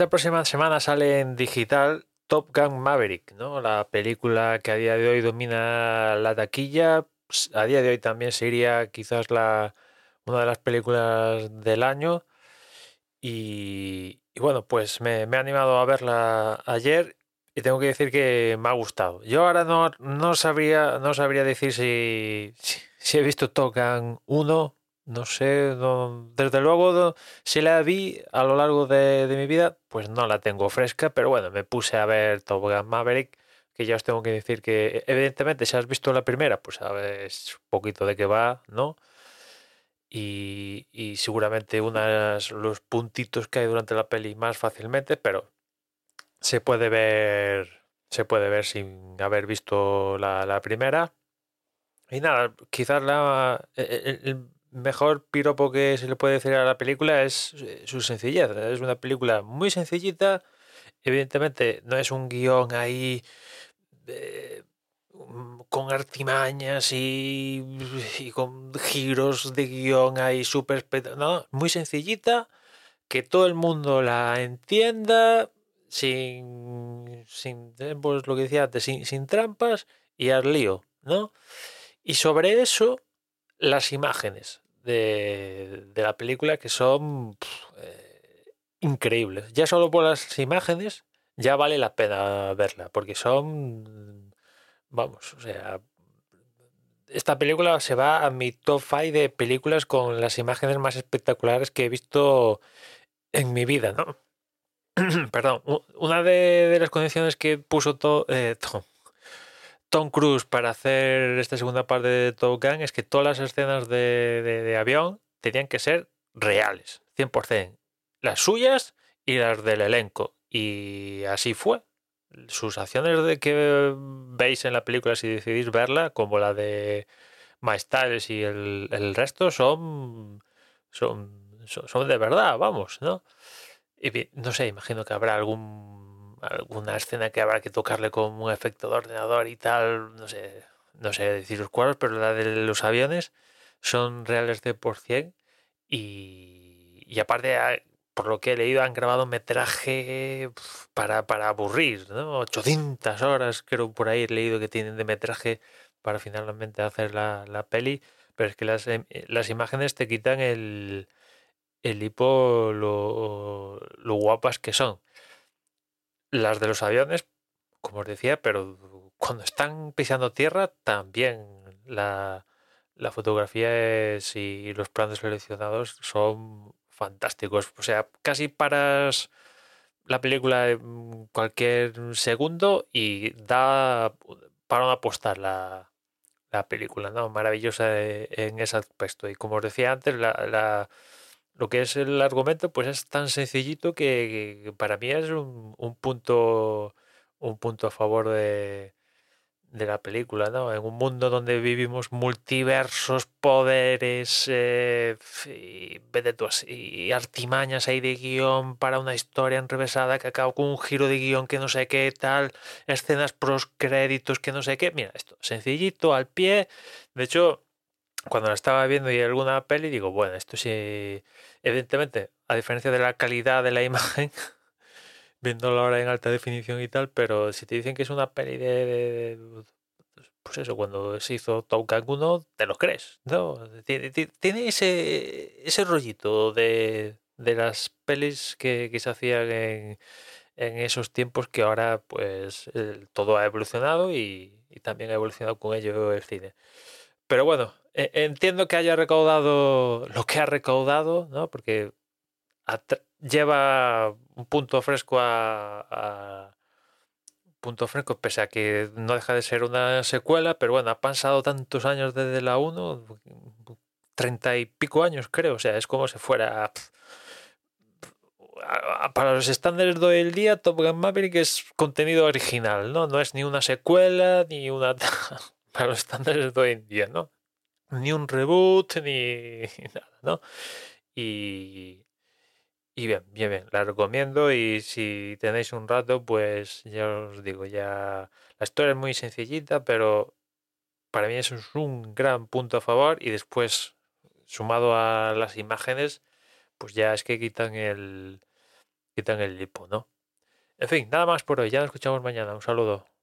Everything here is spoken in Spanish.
Esta próxima semana sale en digital Top Gun Maverick, ¿no? La película que a día de hoy domina la taquilla. Pues, a día de hoy también sería quizás la, una de las películas del año. Y, bueno, pues me, me he animado a verla ayer y tengo que decir que me ha gustado. Yo ahora no, no, sabría, no sabría decir si, si, si he visto Top Gun 1 no sé, desde luego si la vi a lo largo de, mi vida, pues no la tengo fresca, pero bueno, me puse a ver Top Gun Maverick, que ya os tengo que decir que evidentemente si has visto la primera, pues sabes un poquito de qué va, ¿no? Y, y seguramente unos los puntitos que hay durante la peli más fácilmente, pero se puede ver, se puede ver sin haber visto la, primera. Y nada, quizás la, el, mejor piropo que se le puede decir a la película es eh, su sencillez. Es una película muy sencillita. Evidentemente no es un guion ahí mm, con artimañas y, con giros de guion ahí súper... No, muy sencillita, que todo el mundo la entienda sin, sin pues lo que decía antes, sin, sin trampas y al lío, ¿no? Y sobre eso las imágenes de, de la película que son eh, increíbles. Ya solo por las imágenes ya vale la pena verla, porque son, vamos, o sea, esta película se va a mi top 5 de películas con las imágenes más espectaculares que he visto en mi vida, ¿no? Perdón, una de, de, las condiciones que puso to, eh, Tom Cruise para hacer esta segunda parte de Top Gun es que todas las escenas de, de, avión tenían que ser reales, 100%. Las suyas y las del elenco. Y así fue. Sus acciones de que veis en la película si decidís verla, como la de Styles y el, resto, son, son, son, de verdad, vamos, ¿no? Y no sé, imagino que habrá algún alguna escena que habrá que tocarle con un efecto de ordenador y tal, no sé, no sé deciros cuáles, pero la de los aviones son reales de por cien y, aparte, ah, por lo que he leído, han grabado metraje para, para aburrir, ¿no? 800 horas creo por ahí he leído que tienen de metraje para finalmente hacer la, la peli, pero es que las, em, las imágenes te quitan el, el hipo lo, lo guapas que son las de los aviones, como os decía, pero cuando están pisando tierra también la, la fotografía es, y los planos seleccionados son fantásticos. O sea, casi paras la película cualquier segundo y da para apostar la, la película, ¿no? Maravillosa en ese aspecto. Y como os decía antes, la lo que es el argumento, pues es tan sencillito que, para mí es un, un, punto un punto a favor de, de, la película, ¿no? En un mundo donde vivimos multiversos, poderes, eh, y, y artimañas ahí de guion para una historia enrevesada que acaba con un giro de guion que no sé qué tal, escenas pros créditos que no sé qué. Mira, esto, sencillito, al pie. De hecho, cuando la estaba viendo y alguna peli, digo, bueno, esto sí, evidentemente, a diferencia de la calidad de la imagen, viéndolo ahora en alta definición y tal, pero si te dicen que es una peli de, pues eso, cuando se hizo Top Gun 1, te lo crees, ¿no? Tiene, tiene ese, ese rollito de, de las pelis que, que se hacían en, esos tiempos que ahora pues todo ha evolucionado y, y también ha evolucionado con ello el cine. Pero bueno, e, entiendo que haya recaudado lo que ha recaudado, ¿no? Porque lleva un punto fresco a, punto fresco, pese a que no deja de ser una secuela, pero bueno, ha pasado tantos años desde la 1, treinta y pico años creo, o sea, es como si fuera... para los estándares de hoy en día, Top Gun Maverick es contenido original, ¿no? No es ni una secuela, ni una... para los estándares de hoy en día, ¿no? Ni un reboot, ni nada, ¿no? Y, y bien, bien, bien, la recomiendo y si tenéis un rato, pues ya os digo, ya la historia es muy sencillita, pero para mí eso es un gran punto a favor y después, sumado a las imágenes, pues ya es que quitan el, quitan el lipo, ¿no? En fin, nada más por hoy, ya nos escuchamos mañana, un saludo.